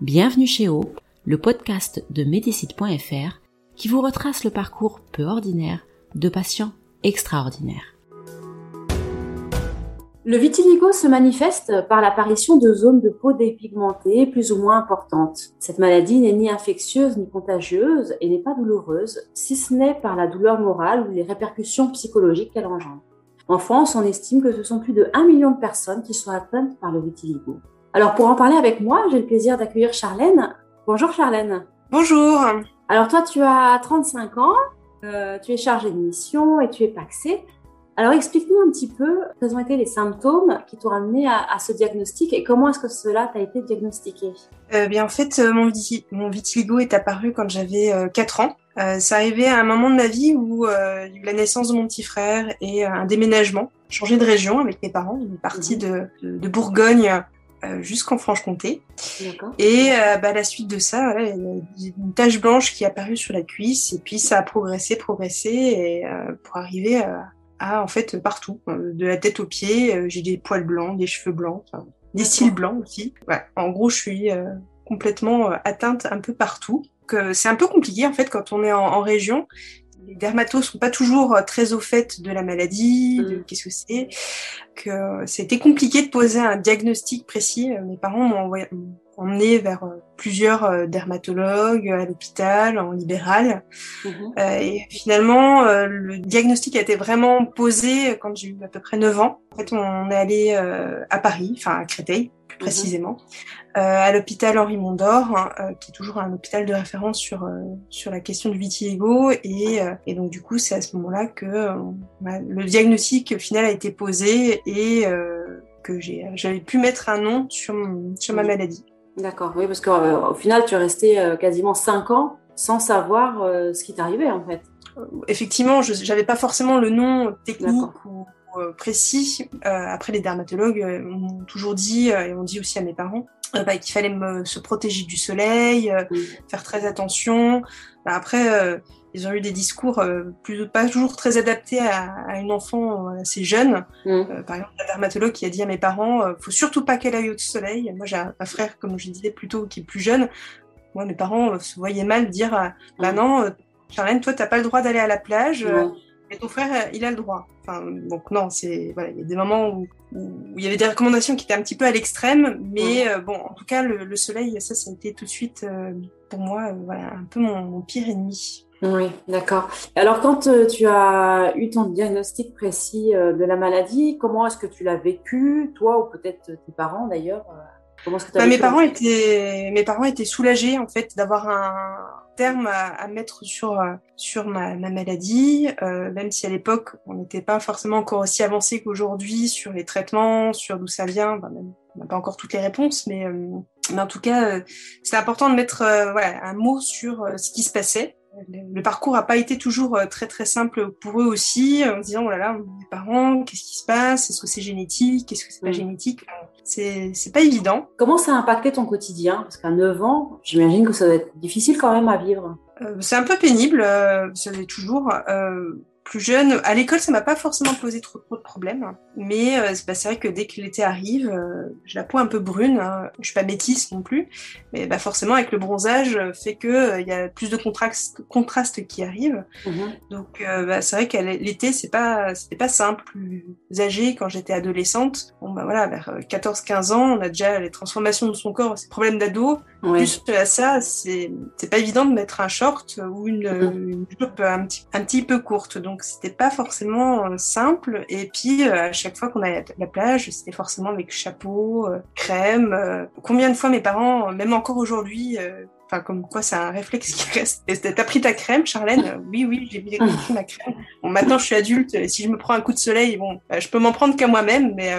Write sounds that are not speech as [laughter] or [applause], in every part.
Bienvenue chez O, le podcast de Médicite.fr qui vous retrace le parcours peu ordinaire de patients extraordinaires. Le vitiligo se manifeste par l'apparition de zones de peau dépigmentées plus ou moins importantes. Cette maladie n'est ni infectieuse ni contagieuse et n'est pas douloureuse, si ce n'est par la douleur morale ou les répercussions psychologiques qu'elle engendre. En France, on estime que ce sont plus de 1 million de personnes qui sont atteintes par le vitiligo. Alors pour en parler avec moi, j'ai le plaisir d'accueillir Charlène. Bonjour Charlène. Bonjour. Alors toi, tu as 35 ans, euh, tu es chargée de mission et tu es paxée. Alors explique-nous un petit peu quels ont été les symptômes qui t'ont amené à, ce diagnostic et comment est-ce que cela t'a été diagnostiqué? Euh, Bien en fait, euh, mon, mon, vitiligo est apparu quand j'avais 4 ans. Euh, ça arrivait à un moment de ma vie où il y a eu la naissance de mon petit frère et un déménagement. Changé de région avec mes parents. On est parti mhm. de, de, de, Bourgogne euh, jusqu'en Franche-Comté. Et euh, bah, la suite de ça, il y a une tache blanche qui est apparue sur la cuisse et puis ça a progressé, progressé et euh, pour arriver à, en fait partout, de la tête aux pieds, j'ai des poils blancs, des cheveux blancs, des cils blancs aussi. En gros, je suis complètement atteinte un peu partout. C'est un peu compliqué en fait quand on est en région les dermatos sont pas toujours euh, très au fait de la maladie, de mm. qu'est-ce que c'est, que c'était compliqué de poser un diagnostic précis. Euh, mes parents m'ont emmené vers euh, plusieurs dermatologues à l'hôpital, en libéral. Mm-hmm. et finalement, le diagnostic a été vraiment posé quand j'ai eu à peu près 9 ans. En fait, on est allé à Paris, enfin à Créteil, mm-hmm. précisément, euh, à l'hôpital Henri Mondor, hein, euh, qui est toujours un hôpital de référence sur euh, sur la question du vitiligo, et, et donc du coup c'est à ce moment-là que le diagnostic final a été posé et que j'ai j'avais pu mettre un nom sur sur ma maladie. D'accord, oui, parce qu'au final tu es resté quasiment cinq ans sans savoir ce qui t'arrivait en fait. Effectivement, je n'avais pas forcément le nom technique ou précis. après, les dermatologues m'ont toujours dit, et ont dit aussi à mes parents, euh, bah, qu'il fallait me, se protéger du soleil, euh, faire très attention. Bah, après, euh, ils ont eu des discours plus, pas toujours très adaptés à, à une enfant assez jeune. Mm. par exemple, la dermatologue qui a dit à mes parents, faut surtout pas qu'elle aille au soleil. Moi, j'ai un, frère, comme je disais plutôt, qui est plus jeune. Moi, mes parents se voyaient mal dire, bah mm. non, Charlène, toi, t'as pas le droit d'aller à la plage. Et ton frère, il a le droit. Enfin, donc non, c'est voilà, il y a des moments où, où, il y avait des recommandations qui étaient un petit peu à l'extrême, mais euh, bon, en tout cas, le, le, soleil, ça, ça a été tout de suite euh, pour moi, euh, voilà, un peu mon, mon pire ennemi. Oui, d'accord. Alors, quand tu as eu ton diagnostic précis de la maladie, comment est-ce que tu l'as vécu, toi ou peut-être tes parents d'ailleurs Comment que bah, mes parents étaient mes parents étaient soulagés en fait d'avoir un terme à, mettre sur euh, sur ma, ma maladie, euh, même si à l'époque on n'était pas forcément encore aussi avancé qu'aujourd'hui sur les traitements, sur d'où ça vient. Ben, on n'a pas encore toutes les réponses, mais, euh, mais en tout cas, c'est important de mettre voilà, un mot sur ce qui se passait. Le, parcours n'a pas été toujours très très simple pour eux aussi, en disant oh là là, mes parents, qu'est-ce qui se passe? Est-ce que c'est génétique? Est-ce que c'est pas mm. génétique? C'est pas évident. Comment ça a impacté ton quotidien? Parce qu'à 9 ans, j'imagine que ça doit être difficile quand même à vivre. Euh, c'est un peu pénible, euh, ça l'est toujours. Euh, plus jeune, à l'école, ça m'a pas forcément posé trop, trop de problèmes. Mais euh, bah, c'est vrai que dès que l'été arrive, euh, j'ai la peau un peu brune. Hein. Je suis pas métisse non plus, mais bah, forcément avec le bronzage, euh, fait que euh, il y a plus de contraste, contraste qui arrive. Mhm. Donc bah, c'est vrai qu'à l'été, c'est pas c'était pas simple. Plus âgée, quand j'étais adolescente, bon bah voilà, vers 14-15 ans, on a déjà les transformations de son corps, ces problèmes d'ado. Plus à ça, c'est pas évident de mettre un short ou une, une jupe un petit un petit peu courte. Donc c'était pas forcément simple. Et puis à chaque fois qu'on allait à la plage, c'était forcément avec chapeau, euh, crème. Euh. combien de fois mes parents, même encore aujourd'hui, euh, enfin comme quoi c'est un réflexe qui [laughs] reste. T'as pris ta crème, Charlène? Oui, oui, j'ai pris ma crème. Bon, maintenant je suis adulte, si je me prends un coup de soleil, bon, je peux m'en prendre qu'à moi-même, mais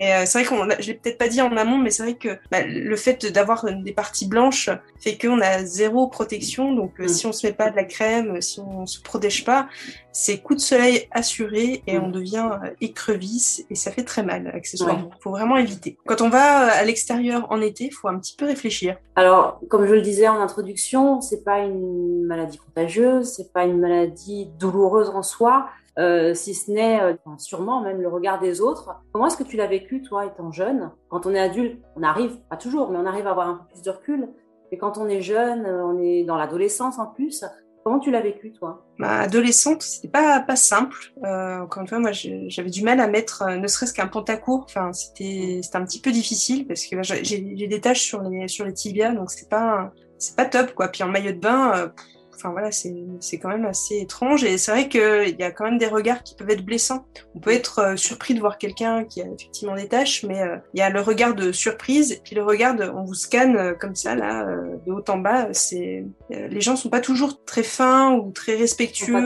Et euh, c'est vrai qu'on, je l'ai peut-être pas dit en amont, mais c'est vrai que bah, le fait d'avoir des parties blanches fait qu'on a zéro protection. Donc, euh, mm. si on se met pas de la crème, si on se protège pas, c'est coup de soleil assuré et mm. on devient euh, écrevisse et ça fait très mal accessoirement. Il faut vraiment éviter. Quand on va à l'extérieur en été, faut un petit peu réfléchir. Alors, comme je le disais en introduction, c'est pas une maladie contagieuse, c'est pas une maladie douloureuse en soi. Euh, si ce n'est euh, sûrement même le regard des autres. Comment est-ce que tu l'as vécu, toi, étant jeune? Quand on est adulte, on arrive, pas toujours, mais on arrive à avoir un peu plus de recul. Et quand on est jeune, euh, on est dans l'adolescence en plus. Comment tu l'as vécu, toi? Ma adolescente, c'était pas pas simple. Euh, encore une fois, moi, j'avais du mal à mettre, ne serait-ce qu'un pantacourt. Enfin, c'était c'était un petit peu difficile parce que j'ai des taches sur les sur les tibias, donc c'est pas c'est pas top quoi. Puis en maillot de bain, enfin voilà, c'est quand même assez étrange. Et c'est vrai qu'il y a quand même des regards qui peuvent être blessants. On peut être euh, surpris de voir quelqu'un qui a effectivement des tâches, mais euh, il y a le regard de surprise, et puis le regard de, on vous scanne euh, comme ça, là, de haut en bas. C'est Les gens sont pas toujours très fins ou très respectueux.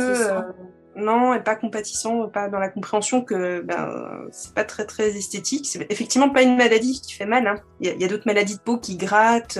Non, et pas compatissant, pas dans la compréhension que ben, c'est pas très très esthétique. C'est effectivement pas une maladie qui fait mal. Hein. Il y a, a d'autres maladies de peau qui grattent,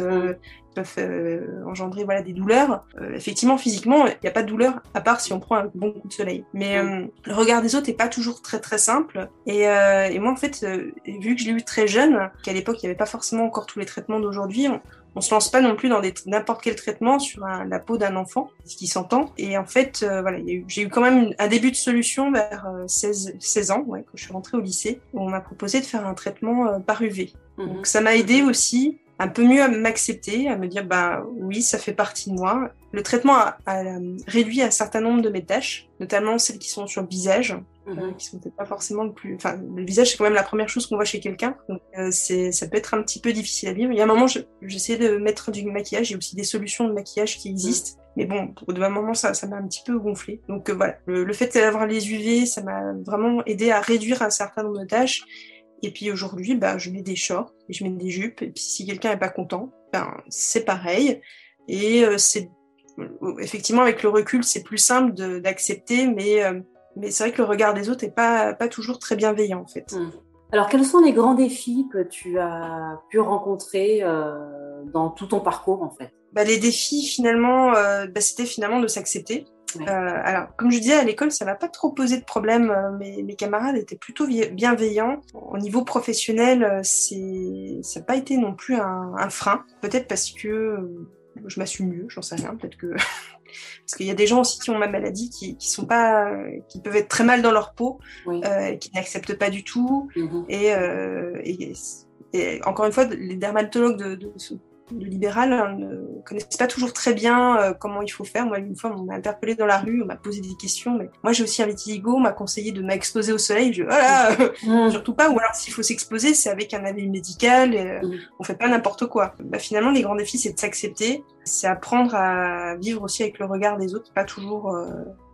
peuvent euh, engendrer voilà des douleurs. Euh, effectivement, physiquement, il n'y a pas de douleur à part si on prend un bon coup de soleil. Mais euh, le regard des autres est pas toujours très très simple. Et, et moi, en fait, vu que je l'ai eu très jeune, qu'à l'époque il n'y avait pas forcément encore tous les traitements d'aujourd'hui, on, se lance pas non plus dans n'importe quel traitement sur la peau d'un enfant, ce qui s'entend. Et en fait, voilà, j'ai eu quand même un début de solution vers 16, 16 ans, ouais, quand je suis rentrée au lycée, où on m'a proposé de faire un traitement par UV. Mhm. Donc ça m'a aidé aussi un peu mieux à m'accepter, à me dire bah oui, ça fait partie de moi. Le traitement a, réduit un certain nombre de mes tâches, notamment celles qui sont sur le visage, mhm. euh, qui sont peut-être pas forcément le plus. Enfin, le visage c'est quand même la première chose qu'on voit chez quelqu'un, donc euh, c'est ça peut être un petit peu difficile à vivre. Il y a un moment, j'essaie de mettre du maquillage, il y a aussi des solutions de maquillage qui existent. Mais bon, pour un moment, ça, ça m'a un petit peu gonflé. Donc euh, voilà, le, le fait d'avoir les UV, ça m'a vraiment aidé à réduire un certain nombre de tâches et puis aujourd'hui, bah, je mets des shorts et je mets des jupes. Et puis si quelqu'un n'est pas content, ben, c'est pareil. Et euh, c'est effectivement avec le recul, c'est plus simple d'accepter, mais, euh, mais c'est vrai que le regard des autres n'est pas, pas toujours très bienveillant en fait. Mmh. Alors quels sont les grands défis que tu as pu rencontrer euh, dans tout ton parcours en fait? Bah, Les défis finalement, bah, c'était finalement de s'accepter. Euh, alors, comme je disais, à l'école, ça m'a pas trop posé de problème. Euh, mes, mes camarades étaient plutôt bienveillants. Au niveau professionnel, euh, c'est, ça n'a pas été non plus un, un frein. Peut-être parce que je m'assume mieux, j'en sais rien. Peut-être que [laughs] parce qu'il y a des gens aussi qui ont ma maladie qui, qui sont pas, qui peuvent être très mal dans leur peau, euh, qui n'acceptent pas du tout. Mm-hmm. Et, et, et, encore une fois, les dermatologues de, de, le libéral hein, ne connaissent pas toujours très bien euh, comment il faut faire. Moi, une fois, on m'a interpellé dans la rue, on m'a posé des questions. Mais moi, j'ai aussi un vitiligo, on m'a conseillé de m'exposer au soleil. Je, voilà, [laughs] mmh. surtout pas. Ou alors, s'il faut s'exposer, c'est avec un avis médical. Et, euh, mmh. On fait pas n'importe quoi. Bah, finalement, les grands défis, c'est de s'accepter, c'est apprendre à vivre aussi avec le regard des autres, pas toujours.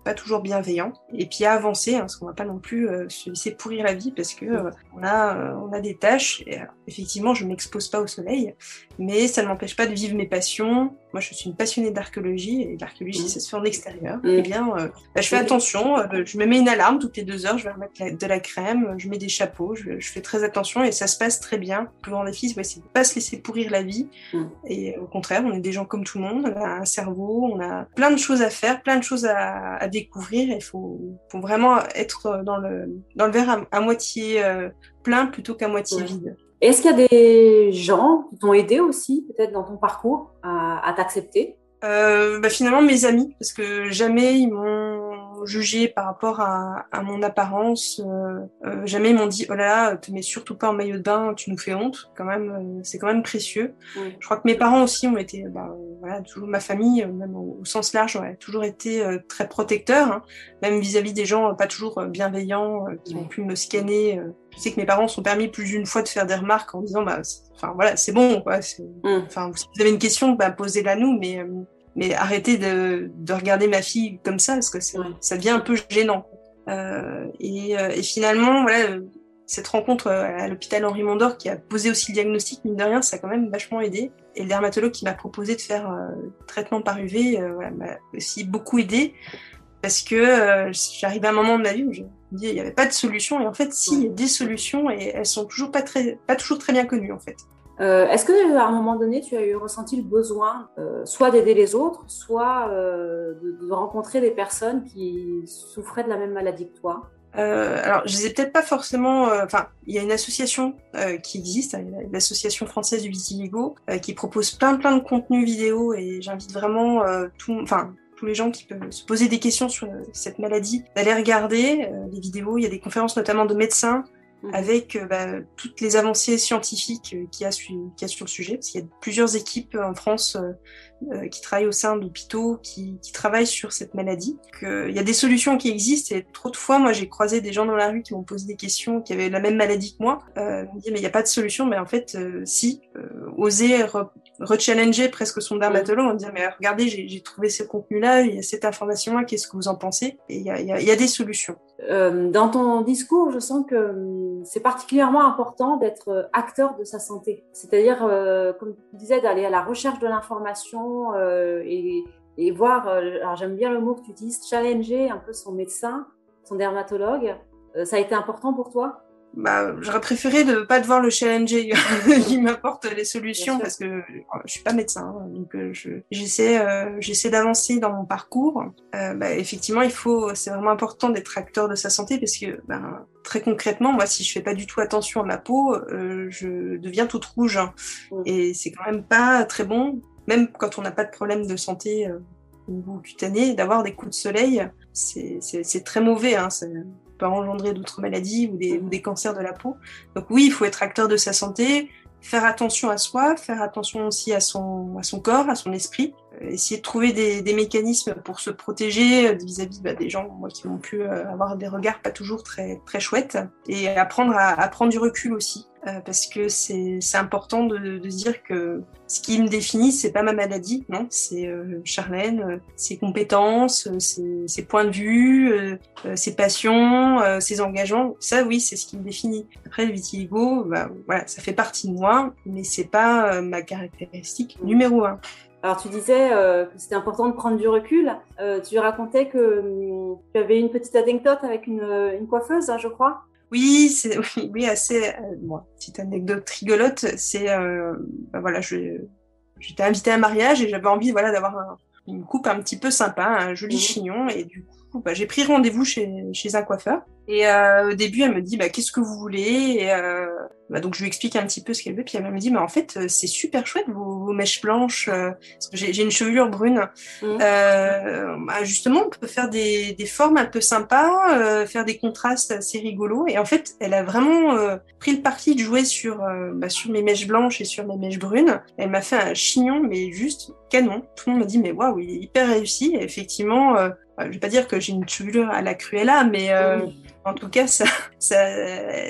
Pas toujours bienveillant. Et puis à avancer hein, parce qu'on va pas non plus euh, se laisser pourrir la vie parce que euh, on a euh, on a des tâches. Et effectivement je m'expose pas au soleil mais ça ne m'empêche pas de vivre mes passions. Moi je suis une passionnée d'archéologie et l'archéologie ça se fait en extérieur. Mm. eh bien bah, je fais attention je me mets une alarme toutes les deux heures je vais remettre de la crème je mets des chapeaux je, fais très attention et ça se passe très bien. Le plus grand défi c'est de pas se laisser pourrir la vie. Mm. et au contraire on est des gens comme tout le monde on a un cerveau on a plein de choses à faire plein de choses à, à découvrir. Il faut, faut, vraiment être dans le, dans le verre à, moitié euh, plein plutôt qu'à moitié vide. Est-ce qu'il y a des gens qui t'ont aidé aussi, peut-être dans ton parcours, à, à t'accepter? Euh, bah, Finalement, mes amis, parce que jamais ils m'ont jugé par rapport à, à mon apparence. Euh, euh, jamais ils m'ont dit oh là là, te mets surtout pas en maillot de bain, tu nous fais honte. Quand même, euh, c'est quand même précieux. Je crois que mes parents aussi ont été, bah, voilà, toujours ma famille, même au, sens large, ont toujours été très protecteurs, hein, même vis-à-vis des gens pas toujours bienveillants qui ont pu me scanner. Je sais que mes parents sont permis plus d'une fois de faire des remarques en disant bah, enfin voilà, c'est bon quoi. Mm. Enfin, si vous avez une question, bah, posez-la nous, mais mais arrêtez de, de, regarder ma fille comme ça parce que ça devient un peu gênant. Euh, et, euh, et, finalement, voilà, cette rencontre euh, à l'hôpital Henri Mondor qui a posé aussi le diagnostic, mine de rien, ça a quand même vachement aidé. Et le dermatologue qui m'a proposé de faire euh, traitement par UV euh, voilà, m'a aussi beaucoup aidé. parce que j'arrive à un moment de ma vie où je me dis il n'y avait pas de solution et en fait si il y a des solutions et elles sont toujours pas très pas toujours très bien connues en fait. Euh, Est-ce que à un moment donné tu as eu ressenti le besoin euh, soit d'aider les autres, soit euh, de, rencontrer des personnes qui souffraient de la même maladie que toi? Euh, alors, je les ai peut-être pas forcément. euh, Enfin, il y a une association euh, qui existe, hein, l'association française du vitiligo, euh, qui propose plein plein de contenus vidéo et j'invite vraiment euh, enfin tous les gens qui peuvent se poser des questions sur euh, cette maladie d'aller regarder euh, les vidéos. Il y a des conférences notamment de médecins Mhm. avec euh, bah, toutes les avancées scientifiques euh, qu'il y, a qu'il y a sur le sujet, parce qu'il y a plusieurs équipes euh, en France euh, euh, qui travaillent au sein d'hôpitaux, qui, qui travaillent sur cette maladie. Que, il y a des solutions qui existent, et trop de fois, moi j'ai croisé des gens dans la rue qui m'ont posé des questions, qui avaient la même maladie que moi, euh, me disaient mais il n'y a pas de solution, mais en fait euh, si, euh, oser rechallenger presque son dermatologue en disant mais regardez j'ai trouvé ce contenu-là, il y a cette information-là, qu'est-ce que vous en pensez? Et il y a, il y a- il y a des solutions. Euh, dans ton discours, je sens que hum, c'est particulièrement important d'être euh, acteur de sa santé. C'est-à-dire, euh, comme tu disais, d'aller à la recherche de l'information euh, et, et voir, euh, alors j'aime bien le mot que tu utilises, challenger un peu son médecin, son dermatologue. Euh, ça a été important pour toi? Bah, j'aurais préféré de pas devoir le challenger. [laughs] Il m'apporte les solutions parce que euh, je suis pas médecin, hein, donc euh, je- j'essaie euh, j'essaie d'avancer dans mon parcours. Euh, bah, effectivement, il faut, c'est vraiment important d'être acteur de sa santé parce que ben, très concrètement, moi, si je fais pas du tout attention à ma peau, euh, je deviens toute rouge hein. Mm. et c'est quand même pas très bon, même quand on n'a pas de problème de santé euh, au niveau cutané, d'avoir des coups de soleil, c'est très mauvais. Hein, engendrer d'autres maladies ou des, ou des cancers de la peau. Donc oui, il faut être acteur de sa santé, faire attention à soi, faire attention aussi à son, à son corps, à son esprit, euh, essayer de trouver des, des mécanismes pour se protéger euh, vis-à-vis bah, des gens moi, qui ont pu euh, avoir des regards pas toujours très, très chouettes, et apprendre à prendre du recul aussi. Euh, parce que c'est important de, de dire que ce qui me définit, c'est pas ma maladie, non, c'est euh, Charlène, euh, ses compétences, euh, ses, points de vue, ses passions, ses engagements. Ça, oui, c'est ce qui me définit. Après, le vitiligo, bah, voilà, ça fait partie de moi, mais c'est pas ma caractéristique numéro un. Alors tu disais que c'était important de prendre du recul. Tu racontais que hum, tu avais une petite anecdote avec une, une coiffeuse, hein, je crois. Oui, c'est [laughs] oui, oui, assez. Euh, bon, petite anecdote rigolote, c'est euh, bah, voilà, je j'étais invitée à un mariage et j'avais envie voilà d'avoir un- une coupe un petit peu sympa, un joli Mhm. chignon et du coup bah, j'ai pris rendez-vous chez chez un coiffeur et euh, au début elle me dit bah qu'est-ce que vous voulez? Et euh, bah, donc je lui explique un petit peu ce qu'elle veut puis elle me dit mais en fait euh, c'est super chouette vos, vos mèches blanches euh, parce que j'ai j'ai une chevelure brune Mhm. euh, bah, justement, on peut faire des, des formes un peu sympas, euh, faire des contrastes assez rigolos. Et en fait, elle a vraiment euh, pris le parti de jouer sur, bah, sur mes mèches blanches et sur mes mèches brunes. Elle m'a fait un chignon, mais juste canon. Tout le monde m'a dit, mais waouh, il est hyper réussi. Et effectivement, euh, bah, je vais pas dire que j'ai une chevelure à la Cruella, mais euh, Oui. En tout cas, ça, ça,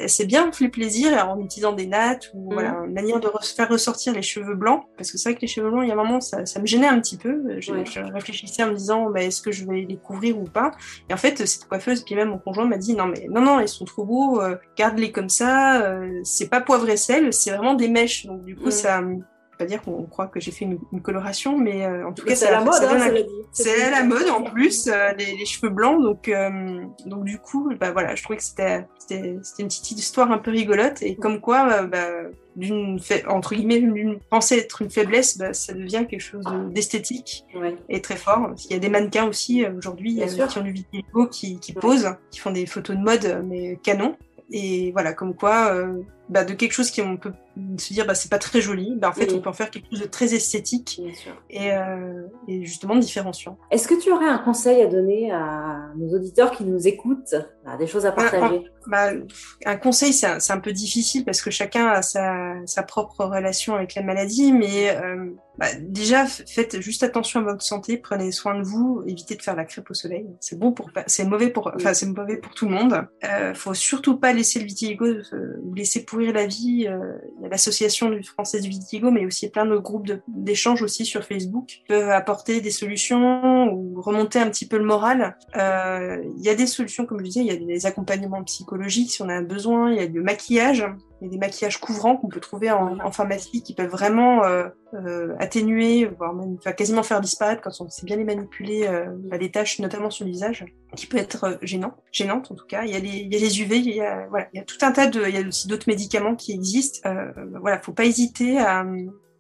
c'est bien fait plaisir en utilisant des nattes ou Mhm. voilà, une manière de re- faire ressortir les cheveux blancs. Parce que c'est vrai que les cheveux blancs, il y a un moment, ça, ça me gênait un petit peu. Je, Ouais. je réfléchissais en me disant, bah, est-ce que je vais les couvrir ou pas? Et en fait, cette coiffeuse, puis même mon conjoint m'a dit, non mais non non, ils sont trop beaux, euh, garde-les comme ça. euh, c'est pas poivre et sel, c'est vraiment des mèches. Donc du coup, Mhm. ça, pas dire qu'on croit que j'ai fait une, une coloration, mais euh, en tout cas, c'est la mode, hein, c'est la mode en plus, euh, les, les cheveux blancs. Donc, euh, donc du coup, bah voilà, je trouvais que c'était une petite histoire un peu rigolote et comme quoi, bah, d'une entre guillemets, d'une pensée être une faiblesse, bah, ça devient quelque chose de- d'esthétique Ouais. et très fort. Qu'il y a des mannequins aussi aujourd'hui qui ont du vitiligo, qui, qui Ouais. posent, qui font des photos de mode, mais canon. Et voilà, comme quoi, bah, de quelque chose qui on peut se dire, bah, c'est pas très joli, bah, en fait, Mhm. on peut en faire quelque chose de très esthétique et, euh, et justement différenciant. Est-ce que tu aurais un conseil à donner à nos auditeurs qui nous écoutent Bah, Des choses à partager? Bah, un conseil, c'est un, un peu difficile parce que chacun a sa, sa propre relation avec la maladie, mais euh, déjà faites juste attention à votre santé, prenez soin de vous, évitez de faire la crêpe au soleil. C'est bon pour, c'est mauvais pour, enfin c'est mauvais pour tout le monde. Euh, faut surtout pas laisser le vitiligo euh, vous la vie. Euh, Il y a l'association du français du vitiligo, mais aussi plein de groupes d'échanges aussi sur Facebook peuvent apporter des solutions ou remonter un petit peu le moral. Euh, Il y a des solutions, comme je disais, il y a des accompagnements psychologiques si on a besoin, il y a du maquillage. Il y a des maquillages couvrants qu'on peut trouver en, pharmacie qui peuvent vraiment euh, euh, atténuer, voire même enfin, quasiment faire disparaître quand on sait bien les manipuler, euh, bah, les taches, notamment sur le visage, qui peut être euh, gênant, gênante en tout cas. Il y a les, il y a les UV, il y a, voilà, il y a tout un tas de, il y a aussi d'autres médicaments qui existent. Voilà, faut pas hésiter à,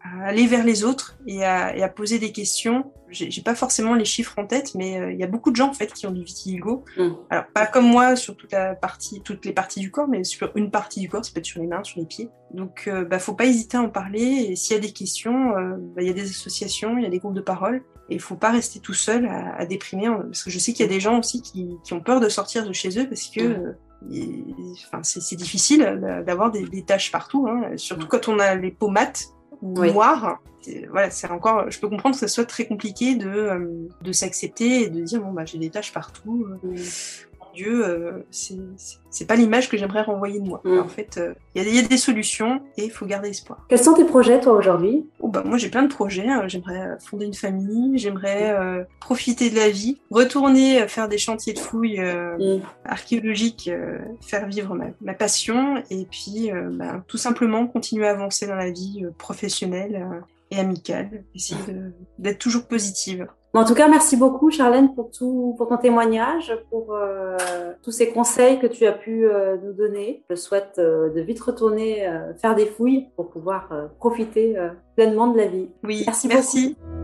à aller vers les autres et à, et à poser des questions. J'ai pas forcément les chiffres en tête, mais euh, il y a beaucoup de gens en fait qui ont du vitiligo. Mm. Alors pas comme moi sur toute la partie, toutes les parties du corps, mais sur une partie du corps, ça peut être sur les mains, sur les pieds. Donc euh, bah, faut pas hésiter à en parler. Et s'il y a des questions, euh, bah, il y a des associations, il y a des groupes de parole. Et il faut pas rester tout seul à, à déprimer, parce que je sais qu'il y a des gens aussi qui, qui, ont peur de sortir de chez eux parce que mm. Enfin, c'est difficile d'avoir des, des, taches partout, hein, surtout quand on a les peaux mates oui. noir. Voilà, c'est encore. Je peux comprendre que ce soit très compliqué de, euh, de s'accepter et de dire bon bah j'ai des taches partout. Euh, Dieu, euh, c'est pas l'image que j'aimerais renvoyer de moi. Mm. en fait, il y, y, a des solutions et il faut garder espoir. Quels sont tes projets toi aujourd'hui? Oh, bah moi j'ai plein de projets. Hein. J'aimerais fonder une famille, j'aimerais euh, profiter de la vie, retourner faire des chantiers de fouilles euh, mm. archéologiques, euh, faire vivre ma, ma, passion et puis bah, tout simplement continuer à avancer dans la vie professionnelle et amicale, essayer d'être toujours positive. En tout cas, merci beaucoup, Charlène, pour tout, pour ton témoignage, pour euh, tous ces conseils que tu as pu euh, nous donner. Je souhaite euh, de vite retourner faire des fouilles pour pouvoir profiter pleinement de la vie. Oui, merci. merci. Beaucoup.